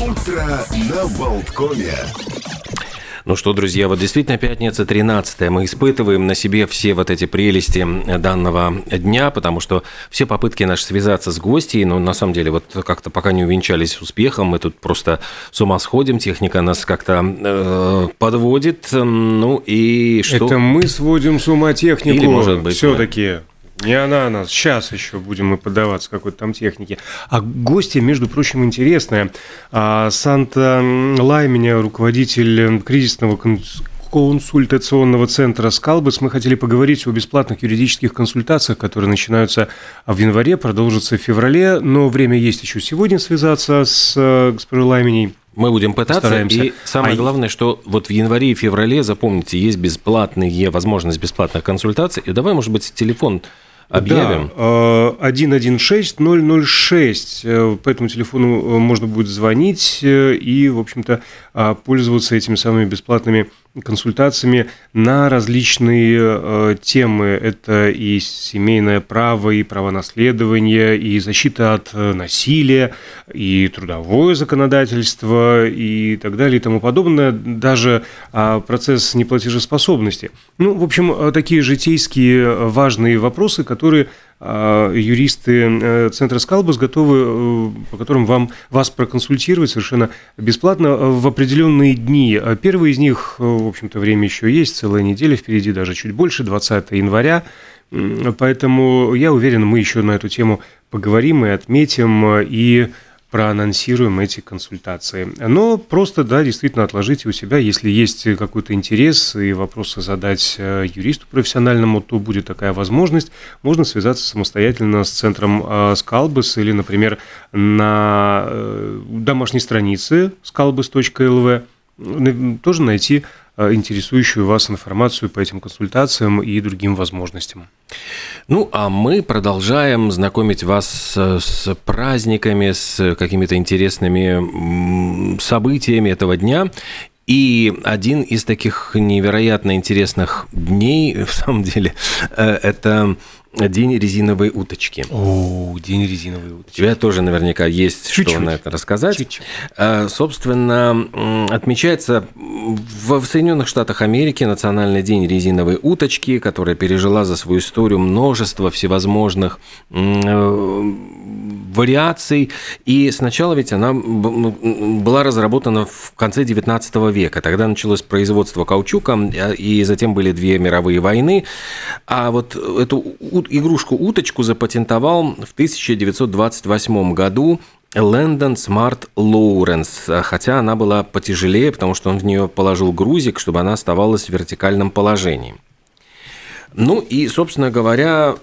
Утро на Болткоме. Ну что, друзья, вот действительно пятница 13 Мы испытываем на себе все вот эти прелести данного дня, потому что все попытки наши связаться с гостьей, ну, на самом деле, вот как-то пока не увенчались успехом, мы тут просто с ума сходим, техника нас как-то э, подводит, ну и что... Это мы сводим с ума технику. Или, может быть, все-таки. Не она, она. Сейчас еще будем мы поддаваться какой-то там технике. А гости, между прочим, интересная. А, Санта Лайменя, руководитель кризисного консультационного центра «Скалбас». Мы хотели поговорить о бесплатных юридических консультациях, которые начинаются в январе, продолжатся в феврале, но время есть еще сегодня связаться с э, госпожой Лайменей. Мы будем пытаться. Стараемся. И самое а главное, что вот в январе и феврале, запомните, есть бесплатные, возможность бесплатных консультаций. И давай, может быть, телефон объявим? Да, 116 э, 006. Э, по этому телефону э, можно будет звонить и, в общем-то, пользоваться этими самыми бесплатными консультациями на различные темы. Это и семейное право, и право наследования, и защита от насилия, и трудовое законодательство, и так далее, и тому подобное. Даже процесс неплатежеспособности. Ну, в общем, такие житейские важные вопросы, которые а, юристы э, Центра Скалбас готовы, э, по которым вам, вас проконсультировать совершенно бесплатно в определенные дни. Первый из них, э, в общем-то, время еще есть, целая неделя впереди, даже чуть больше, 20 января. Поэтому я уверен, мы еще на эту тему поговорим и отметим, и проанонсируем эти консультации. Но просто, да, действительно отложите у себя, если есть какой-то интерес и вопросы задать э, юристу профессиональному, то будет такая возможность. Можно связаться самостоятельно с центром э, Скалбас или, например, на э, домашней странице scalbus.lv тоже найти интересующую вас информацию по этим консультациям и другим возможностям. Ну, а мы продолжаем знакомить вас с, праздниками, с какими-то интересными событиями этого дня. И один из таких невероятно интересных дней, в самом деле, э, это День резиновой уточки. О, день резиновой уточки. У тебя тоже наверняка есть Чуть-чуть. что на это рассказать. Чуть-чуть. А, собственно, отмечается в Соединенных Штатах Америки Национальный день резиновой уточки, которая пережила за свою историю множество всевозможных э, вариаций. И сначала ведь она была разработана в конце XIX века. Тогда началось производство каучука, а, и затем были две мировые войны. А вот эту игрушку-уточку запатентовал в 1928 году Лэндон Смарт Лоуренс, хотя она была потяжелее, потому что он в нее положил грузик, чтобы она оставалась в вертикальном положении. Ну и, собственно говоря,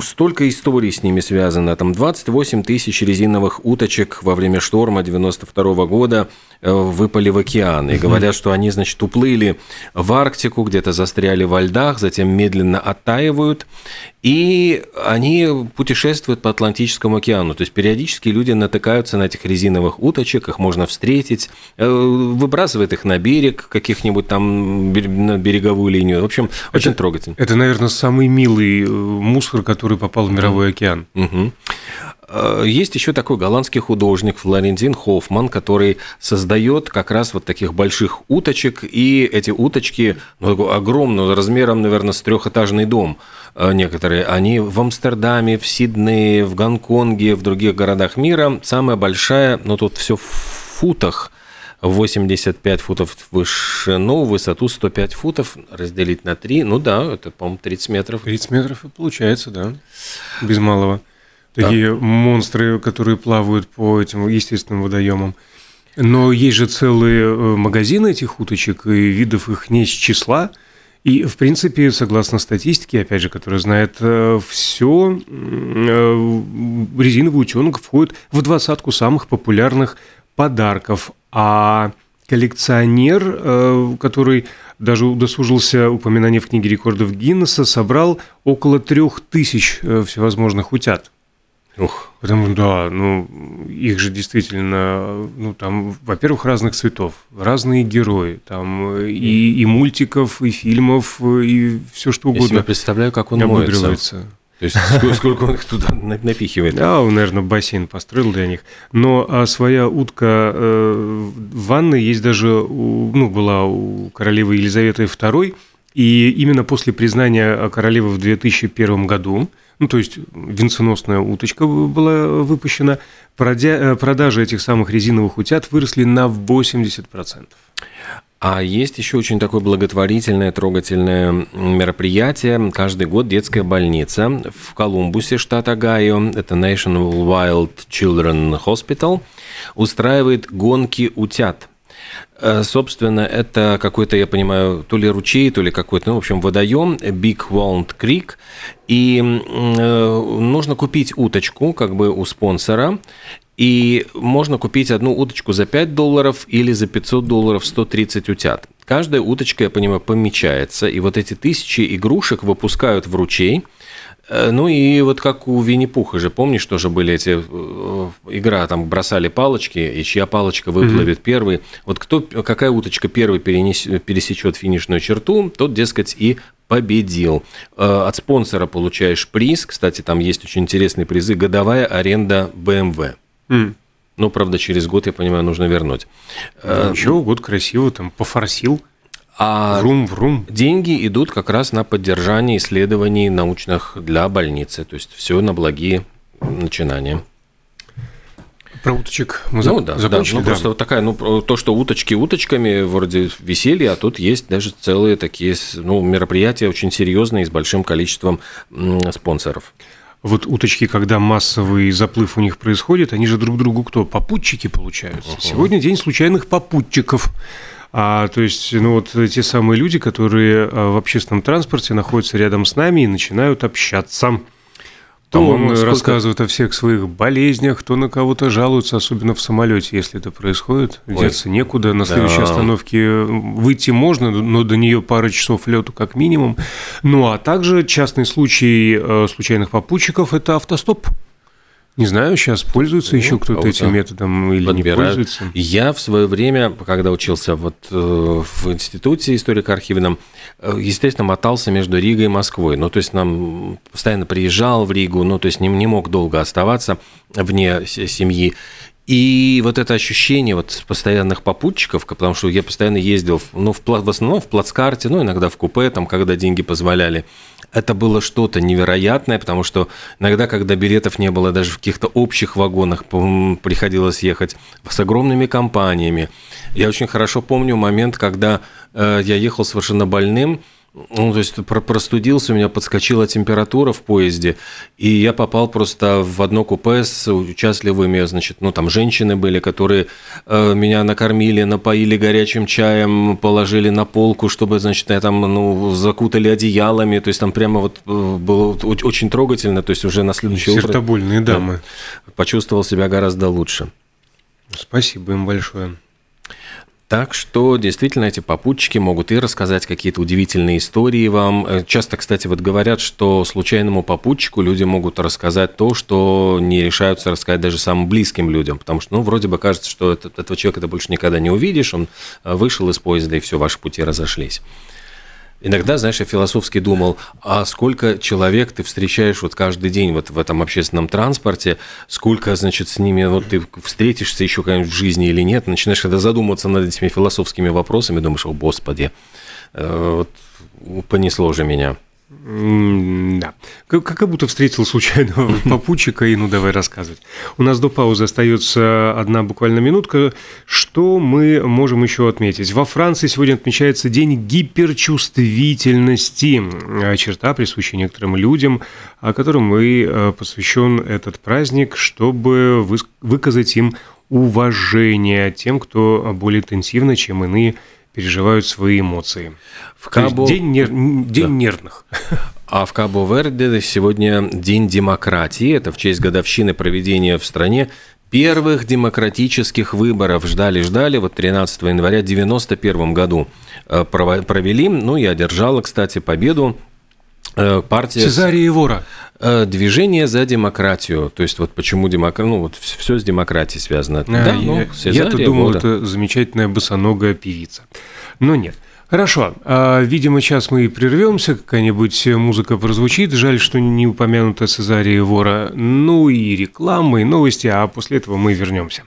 столько историй с ними связано. Там 28 тысяч резиновых уточек во время шторма 92 года выпали в океан. И говорят, что они, значит, уплыли в Арктику, где-то застряли во льдах, затем медленно оттаивают. И они путешествуют по Атлантическому океану. То есть периодически люди натыкаются на этих резиновых уточек, их можно встретить, э, выбрасывает их на берег, каких-нибудь там на береговую линию. В общем, очень это, трогательно. Это, наверное, самый милый э, мусор, который попал в мировой океан. Угу. Есть еще такой голландский художник Флорентин Хоффман, который создает как раз вот таких больших уточек, и эти уточки, ну, огромного размером, наверное, с трехэтажный дом э, некоторые, они в Амстердаме, в Сиднее, в Гонконге, в других городах мира. Самая большая, но ну, тут все в футах, 85 футов в вышину, высоту 105 футов, разделить на 3, ну да, это, по-моему, 30 метров. 30 метров и получается, да, без малого. Такие да. монстры, которые плавают по этим естественным водоемам. Но есть же целые э, магазины этих уточек, и видов их не с числа. И, в принципе, согласно статистике, опять же, которая знает э, все, э, резиновый утенок входит в двадцатку самых популярных подарков. А коллекционер, который даже удосужился упоминания в книге рекордов Гиннесса, собрал около трех тысяч всевозможных утят. Ух. Потому да, ну, их же действительно, ну, там, во-первых, разных цветов, разные герои, там, и, и мультиков, и фильмов, и все что угодно. Я себе представляю, как он моется. То есть сколько он их туда напихивает? Да, он, наверное, бассейн построил для них. Но а своя утка э, в ванной есть даже, у, ну, была у королевы Елизаветы II, и именно после признания королевы в 2001 году, ну, то есть венценосная уточка была выпущена, э, продажи этих самых резиновых утят выросли на 80%. А есть еще очень такое благотворительное, трогательное мероприятие. Каждый год детская больница в Колумбусе, штат Огайо, это National Wild Children Hospital, устраивает гонки утят. Э, собственно, это какой-то, я понимаю, то ли ручей, то ли какой-то, ну, в общем, водоем, Big Walnut Creek. И э, нужно купить уточку, как бы у спонсора, и можно купить одну уточку за 5 долларов или за 500 долларов 130 утят. Каждая уточка, я понимаю, помечается, и вот эти тысячи игрушек выпускают в ручей – Э, ну и вот как у Винни-Пуха же, помнишь, тоже были эти э, игра, там бросали палочки, и чья палочка выплывет mm-hmm. первый. Вот кто, какая уточка первый перенес, пересечет финишную черту, тот, дескать, и победил. Э, от спонсора получаешь приз. Кстати, там есть очень интересные призы. Годовая аренда BMW. Mm. Ну, правда, через год, я понимаю, нужно вернуть. Ну, ничего, год красиво, там, пофорсил. А врум, врум. деньги идут как раз на поддержание исследований научных для больницы. То есть все на благие начинания. Про уточек мы ну, да, закончили. Да, ну, да. просто вот такая, ну, то, что уточки уточками, вроде веселья, а тут есть даже целые такие ну, мероприятия очень серьезные с большим количеством спонсоров. Вот уточки, когда массовый заплыв у них происходит, они же друг другу кто? Попутчики получаются. Uh-huh. Сегодня день случайных попутчиков. А, то есть, ну вот те самые люди, которые а, в общественном транспорте находятся рядом с нами и начинают общаться. То он сколько... рассказывает о всех своих болезнях, то на кого-то жалуются, особенно в самолете, если это происходит. Ой. Деться некуда. На следующей да. остановке выйти можно, но до нее пара часов лету как минимум. Ну а также частный случай э, случайных попутчиков – это автостоп. Не знаю, сейчас пользуется ну, еще кто-то этим методом или подбирают. не пользуется. Я в свое время, когда учился вот э, в институте историко-архивном, э, естественно, мотался между Ригой и Москвой. Ну, то есть нам постоянно приезжал в Ригу, ну, то есть не, не мог долго оставаться вне семьи. И вот это ощущение вот постоянных попутчиков, потому что я постоянно ездил, ну, в, в основном в плацкарте, ну, иногда в купе, там, когда деньги позволяли. Это было что-то невероятное, потому что иногда, когда билетов не было даже в каких-то общих вагонах, приходилось ехать с огромными компаниями. Я очень хорошо помню момент, когда э, я ехал совершенно больным, ну, то есть простудился, у меня подскочила температура в поезде, и я попал просто в одно купе с участливыми, значит, ну, там женщины были, которые э, меня накормили, напоили горячим чаем, положили на полку, чтобы, значит, я там, ну, закутали одеялами, то есть там прямо вот э, было очень трогательно, то есть уже на следующее утро... Сердобольные дамы. Да, почувствовал себя гораздо лучше. Спасибо им большое. Так что действительно эти попутчики могут и рассказать какие-то удивительные истории вам. Э, часто, кстати, вот говорят, что случайному попутчику люди могут рассказать то, что не решаются рассказать даже самым близким людям, потому что, ну, вроде бы кажется, что этот, этого человека ты больше никогда не увидишь, он э, вышел из поезда, и все, ваши пути разошлись. Иногда, знаешь, я философски думал, а сколько человек ты встречаешь вот каждый день вот в этом общественном транспорте, сколько, значит, с ними вот ты встретишься еще когда-нибудь в жизни или нет, начинаешь когда задумываться над этими философскими вопросами, думаешь, о, Господи, э, вот понесло же меня. Да. Как, будто встретил случайного попутчика, и ну давай рассказывать. У нас до паузы остается одна буквально минутка. Что мы можем еще отметить? Во Франции сегодня отмечается День гиперчувствительности. Черта, присущая некоторым людям, о котором и э, посвящен этот праздник, чтобы выказать им уважение тем, кто более интенсивно, чем иные переживают свои эмоции. В Кабо... День, нер... день да. нервных. А в Кабо-Верде сегодня День демократии. Это в честь годовщины проведения в стране первых демократических выборов. Ждали-ждали. Вот 13 января 1991 году э, провели. Ну и одержала, кстати, победу партия... Цезария Евора. Э, движение за демократию. То есть вот почему демократия... Ну вот все с демократией связано. А, да, ну, я, я-то думал, это замечательная босоногая певица. Но нет. Хорошо. А, видимо, сейчас мы и прервемся, какая-нибудь музыка прозвучит. Жаль, что не упомянута Цезария Вора. Ну и рекламы, и новости, а после этого мы вернемся.